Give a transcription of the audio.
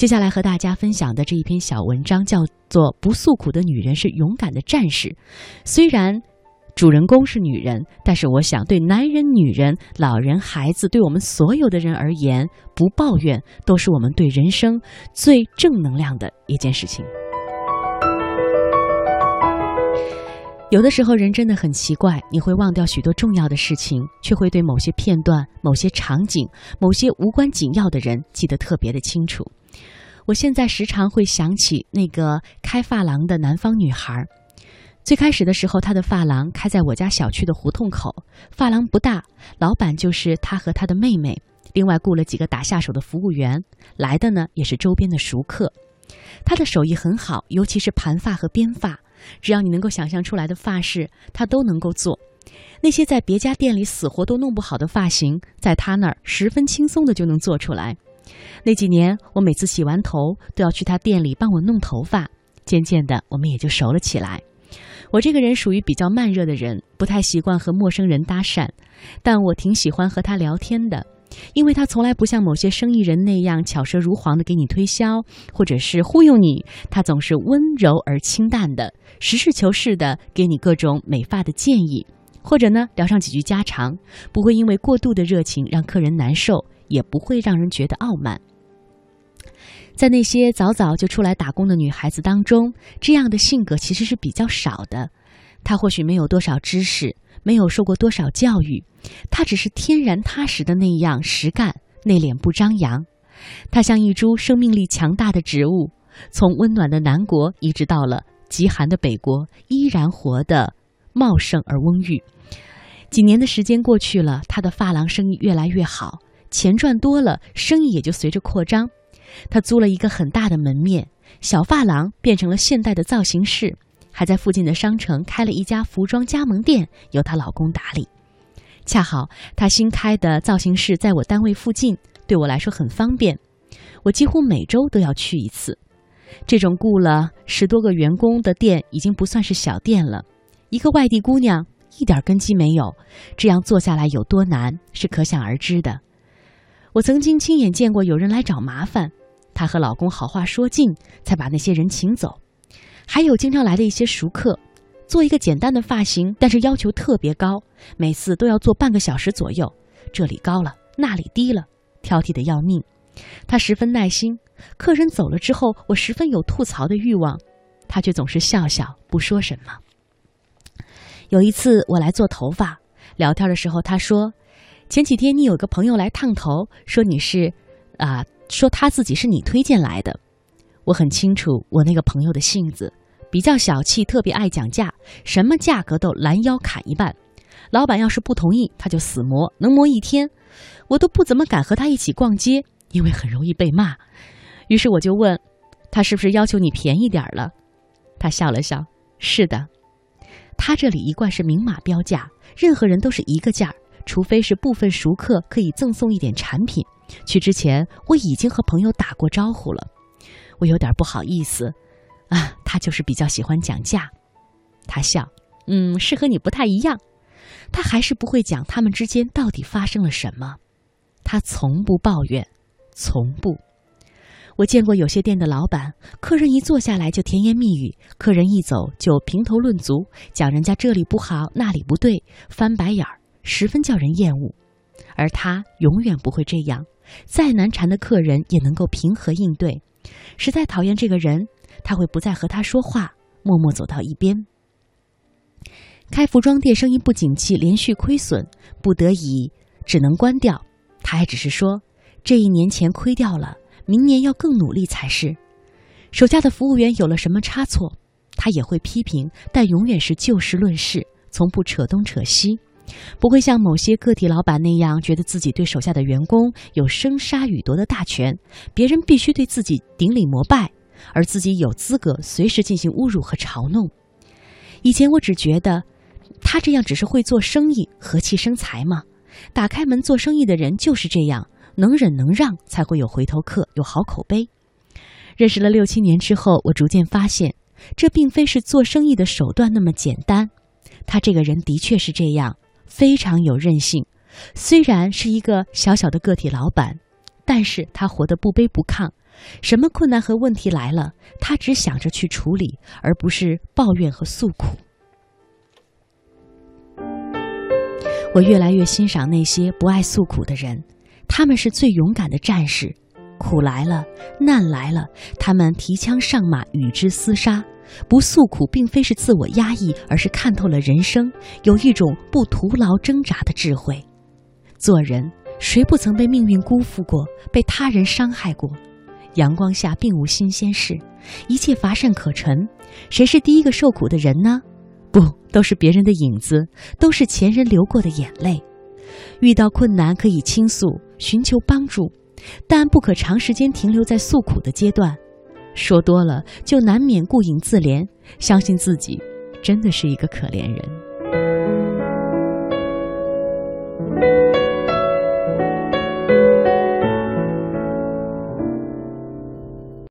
接下来和大家分享的这一篇小文章叫做《不诉苦的女人是勇敢的战士》。虽然主人公是女人，但是我想对男人、女人、老人、孩子，对我们所有的人而言，不抱怨都是我们对人生最正能量的一件事情。有的时候，人真的很奇怪，你会忘掉许多重要的事情，却会对某些片段、某些场景、某些无关紧要的人记得特别的清楚。我现在时常会想起那个开发廊的南方女孩。最开始的时候，她的发廊开在我家小区的胡同口，发廊不大，老板就是她和她的妹妹，另外雇了几个打下手的服务员，来的呢也是周边的熟客。她的手艺很好，尤其是盘发和编发。只要你能够想象出来的发饰，他都能够做。那些在别家店里死活都弄不好的发型，在他那儿十分轻松的就能做出来。那几年，我每次洗完头都要去他店里帮我弄头发。渐渐的，我们也就熟了起来。我这个人属于比较慢热的人，不太习惯和陌生人搭讪，但我挺喜欢和他聊天的。因为他从来不像某些生意人那样巧舌如簧的给你推销，或者是忽悠你，他总是温柔而清淡的，实事求是的给你各种美发的建议，或者呢聊上几句家常，不会因为过度的热情让客人难受，也不会让人觉得傲慢。在那些早早就出来打工的女孩子当中，这样的性格其实是比较少的。他或许没有多少知识。没有受过多少教育，他只是天然踏实的那样实干，内敛不张扬。他像一株生命力强大的植物，从温暖的南国一直到了极寒的北国，依然活得茂盛而温郁。几年的时间过去了，他的发廊生意越来越好，钱赚多了，生意也就随着扩张。他租了一个很大的门面，小发廊变成了现代的造型室。还在附近的商城开了一家服装加盟店，由她老公打理。恰好她新开的造型室在我单位附近，对我来说很方便。我几乎每周都要去一次。这种雇了十多个员工的店已经不算是小店了。一个外地姑娘一点根基没有，这样做下来有多难是可想而知的。我曾经亲眼见过有人来找麻烦，她和老公好话说尽，才把那些人请走。还有经常来的一些熟客，做一个简单的发型，但是要求特别高，每次都要做半个小时左右。这里高了，那里低了，挑剔的要命。他十分耐心，客人走了之后，我十分有吐槽的欲望，他却总是笑笑不说什么。有一次我来做头发，聊天的时候他说：“前几天你有个朋友来烫头，说你是，啊，说他自己是你推荐来的。”我很清楚我那个朋友的性子。比较小气，特别爱讲价，什么价格都拦腰砍一半。老板要是不同意，他就死磨，能磨一天。我都不怎么敢和他一起逛街，因为很容易被骂。于是我就问，他是不是要求你便宜点了？他笑了笑，是的。他这里一贯是明码标价，任何人都是一个价，除非是部分熟客可以赠送一点产品。去之前我已经和朋友打过招呼了，我有点不好意思。啊，他就是比较喜欢讲价。他笑，嗯，是和你不太一样。他还是不会讲他们之间到底发生了什么。他从不抱怨，从不。我见过有些店的老板，客人一坐下来就甜言蜜语，客人一走就评头论足，讲人家这里不好那里不对，翻白眼儿，十分叫人厌恶。而他永远不会这样，再难缠的客人也能够平和应对。实在讨厌这个人。他会不再和他说话，默默走到一边。开服装店生意不景气，连续亏损，不得已只能关掉。他还只是说，这一年前亏掉了，明年要更努力才是。手下的服务员有了什么差错，他也会批评，但永远是就事论事，从不扯东扯西，不会像某些个体老板那样，觉得自己对手下的员工有生杀予夺的大权，别人必须对自己顶礼膜拜。而自己有资格随时进行侮辱和嘲弄。以前我只觉得，他这样只是会做生意，和气生财嘛。打开门做生意的人就是这样，能忍能让，才会有回头客，有好口碑。认识了六七年之后，我逐渐发现，这并非是做生意的手段那么简单。他这个人的确是这样，非常有韧性。虽然是一个小小的个体老板，但是他活得不卑不亢。什么困难和问题来了，他只想着去处理，而不是抱怨和诉苦。我越来越欣赏那些不爱诉苦的人，他们是最勇敢的战士。苦来了，难来了，他们提枪上马，与之厮杀。不诉苦，并非是自我压抑，而是看透了人生，有一种不徒劳挣扎的智慧。做人，谁不曾被命运辜负过，被他人伤害过？阳光下并无新鲜事，一切乏善可陈。谁是第一个受苦的人呢？不，都是别人的影子，都是前人流过的眼泪。遇到困难可以倾诉，寻求帮助，但不可长时间停留在诉苦的阶段。说多了，就难免顾影自怜，相信自己真的是一个可怜人。